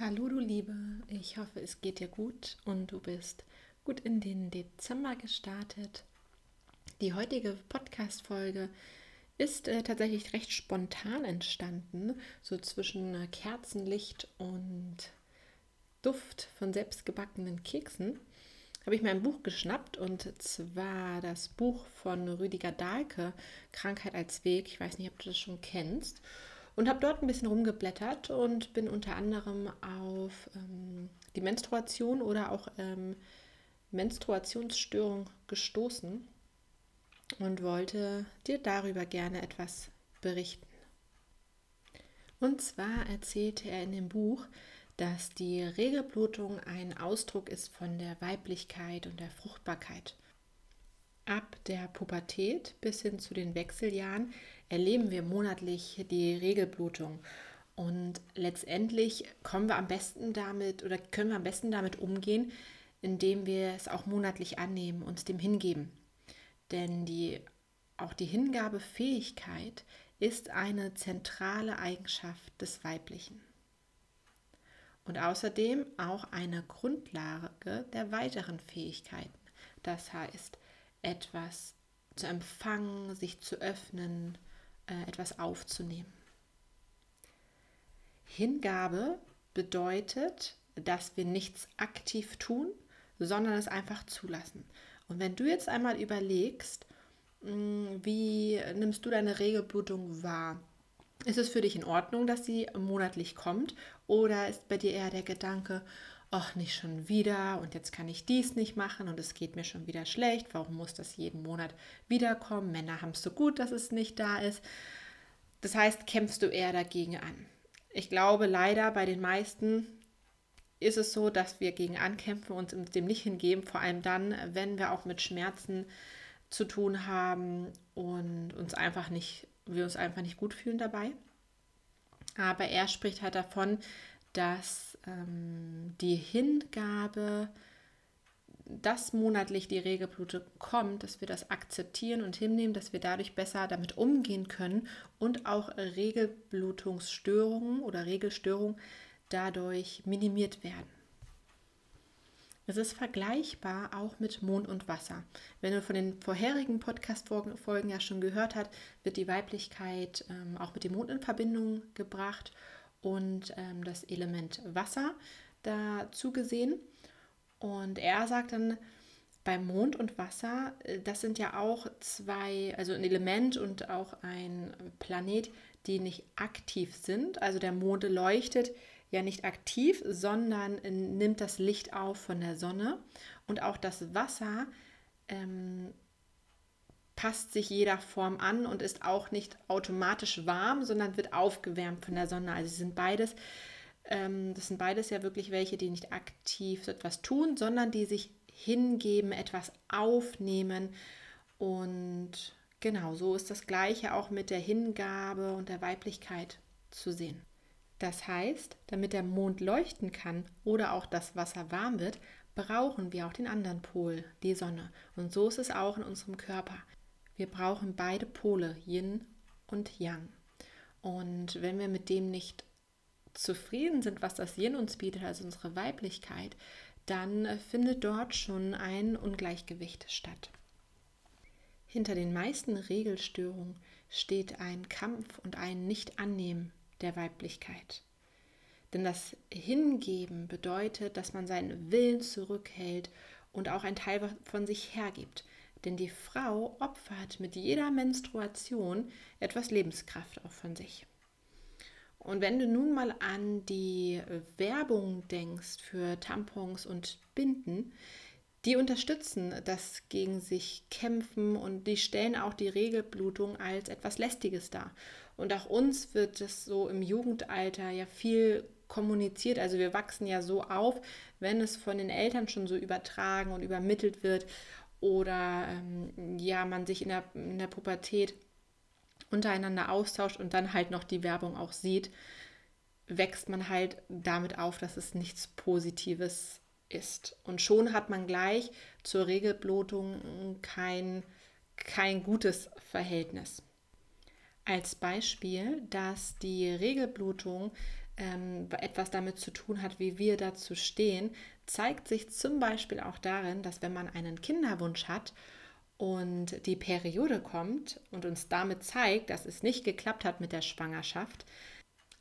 Hallo du Liebe, ich hoffe es geht dir gut und du bist gut in den Dezember gestartet. Die heutige Podcast-Folge ist äh, tatsächlich recht spontan entstanden, so zwischen äh, Kerzenlicht und Duft von selbstgebackenen Keksen. Habe ich mir ein Buch geschnappt und zwar das Buch von Rüdiger Dahlke, Krankheit als Weg. Ich weiß nicht, ob du das schon kennst und habe dort ein bisschen rumgeblättert und bin unter anderem auf ähm, die Menstruation oder auch ähm, Menstruationsstörung gestoßen und wollte dir darüber gerne etwas berichten. Und zwar erzählte er in dem Buch, dass die Regelblutung ein Ausdruck ist von der Weiblichkeit und der Fruchtbarkeit. Ab der Pubertät bis hin zu den Wechseljahren erleben wir monatlich die Regelblutung. Und letztendlich kommen wir am besten damit oder können wir am besten damit umgehen, indem wir es auch monatlich annehmen, uns dem hingeben. Denn die, auch die Hingabefähigkeit ist eine zentrale Eigenschaft des Weiblichen. Und außerdem auch eine Grundlage der weiteren Fähigkeiten. Das heißt, etwas zu empfangen, sich zu öffnen, äh, etwas aufzunehmen. Hingabe bedeutet, dass wir nichts aktiv tun, sondern es einfach zulassen. Und wenn du jetzt einmal überlegst, wie nimmst du deine Regelblutung wahr? Ist es für dich in Ordnung, dass sie monatlich kommt? Oder ist bei dir eher der Gedanke, ach, nicht schon wieder und jetzt kann ich dies nicht machen und es geht mir schon wieder schlecht. Warum muss das jeden Monat wiederkommen? Männer haben es so gut, dass es nicht da ist. Das heißt, kämpfst du eher dagegen an. Ich glaube leider bei den meisten ist es so, dass wir gegen ankämpfen und uns dem nicht hingeben, vor allem dann, wenn wir auch mit Schmerzen zu tun haben und uns einfach nicht, wir uns einfach nicht gut fühlen dabei. Aber er spricht halt davon, dass ähm, die Hingabe, dass monatlich die Regelblute kommt, dass wir das akzeptieren und hinnehmen, dass wir dadurch besser damit umgehen können und auch Regelblutungsstörungen oder Regelstörungen dadurch minimiert werden. Es ist vergleichbar auch mit Mond und Wasser. Wenn du von den vorherigen Podcast-Folgen ja schon gehört hast, wird die Weiblichkeit ähm, auch mit dem Mond in Verbindung gebracht und ähm, das Element Wasser dazu gesehen. Und er sagt dann, beim Mond und Wasser, äh, das sind ja auch zwei, also ein Element und auch ein Planet, die nicht aktiv sind. Also der Mond leuchtet ja nicht aktiv, sondern nimmt das Licht auf von der Sonne. Und auch das Wasser ähm, passt sich jeder Form an und ist auch nicht automatisch warm, sondern wird aufgewärmt von der Sonne. Also sie sind beides, ähm, das sind beides ja wirklich welche, die nicht aktiv so etwas tun, sondern die sich hingeben, etwas aufnehmen. Und genau so ist das Gleiche auch mit der Hingabe und der Weiblichkeit zu sehen. Das heißt, damit der Mond leuchten kann oder auch das Wasser warm wird, brauchen wir auch den anderen Pol, die Sonne. Und so ist es auch in unserem Körper. Wir brauchen beide Pole, Yin und Yang. Und wenn wir mit dem nicht zufrieden sind, was das Yin uns bietet, also unsere Weiblichkeit, dann findet dort schon ein Ungleichgewicht statt. Hinter den meisten Regelstörungen steht ein Kampf und ein Nicht-Annehmen der Weiblichkeit. Denn das Hingeben bedeutet, dass man seinen Willen zurückhält und auch einen Teil von sich hergibt. Denn die Frau opfert mit jeder Menstruation etwas Lebenskraft auch von sich. Und wenn du nun mal an die Werbung denkst für Tampons und Binden, Die unterstützen das gegen sich kämpfen und die stellen auch die Regelblutung als etwas Lästiges dar. Und auch uns wird es so im Jugendalter ja viel kommuniziert. Also wir wachsen ja so auf, wenn es von den Eltern schon so übertragen und übermittelt wird oder ähm, ja, man sich in der, in der Pubertät untereinander austauscht und dann halt noch die Werbung auch sieht, wächst man halt damit auf, dass es nichts Positives ist. Und schon hat man gleich zur Regelblutung kein, kein gutes Verhältnis. Als Beispiel, dass die Regelblutung ähm, etwas damit zu tun hat, wie wir dazu stehen, zeigt sich zum Beispiel auch darin, dass wenn man einen Kinderwunsch hat und die Periode kommt und uns damit zeigt, dass es nicht geklappt hat mit der Schwangerschaft,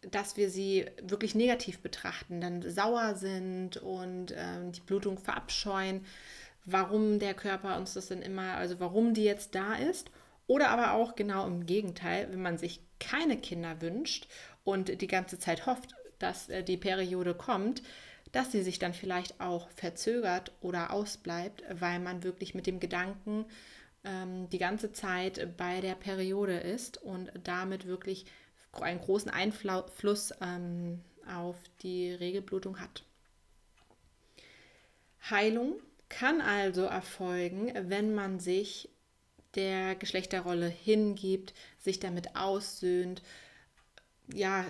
dass wir sie wirklich negativ betrachten, dann sauer sind und ähm, die Blutung verabscheuen, warum der Körper uns das denn immer, also warum die jetzt da ist. Oder aber auch genau im Gegenteil, wenn man sich keine Kinder wünscht und die ganze Zeit hofft, dass äh, die Periode kommt, dass sie sich dann vielleicht auch verzögert oder ausbleibt, weil man wirklich mit dem Gedanken ähm, die ganze Zeit bei der Periode ist und damit wirklich einen großen Einfluss ähm, auf die Regelblutung hat. Heilung kann also erfolgen, wenn man sich der Geschlechterrolle hingibt, sich damit aussöhnt, ja,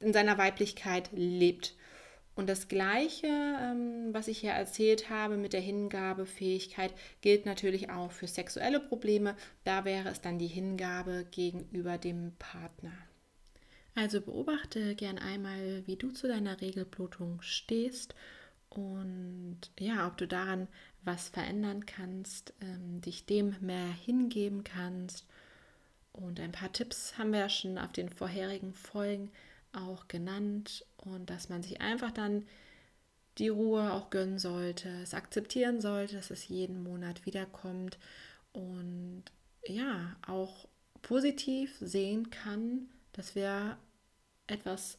in seiner Weiblichkeit lebt. Und das Gleiche, ähm, was ich hier erzählt habe mit der Hingabefähigkeit, gilt natürlich auch für sexuelle Probleme. Da wäre es dann die Hingabe gegenüber dem Partner. Also beobachte gern einmal, wie du zu deiner Regelblutung stehst und ja, ob du daran was verändern kannst, ähm, dich dem mehr hingeben kannst. Und ein paar Tipps haben wir ja schon auf den vorherigen Folgen auch genannt und dass man sich einfach dann die Ruhe auch gönnen sollte, es akzeptieren sollte, dass es jeden Monat wiederkommt und ja, auch positiv sehen kann, dass wir etwas,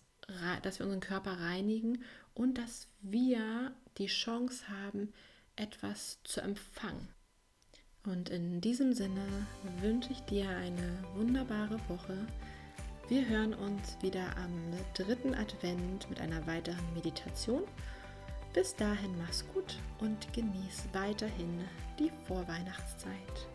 dass wir unseren Körper reinigen und dass wir die Chance haben, etwas zu empfangen. Und in diesem Sinne wünsche ich dir eine wunderbare Woche. Wir hören uns wieder am dritten Advent mit einer weiteren Meditation. Bis dahin mach's gut und genieß weiterhin die Vorweihnachtszeit.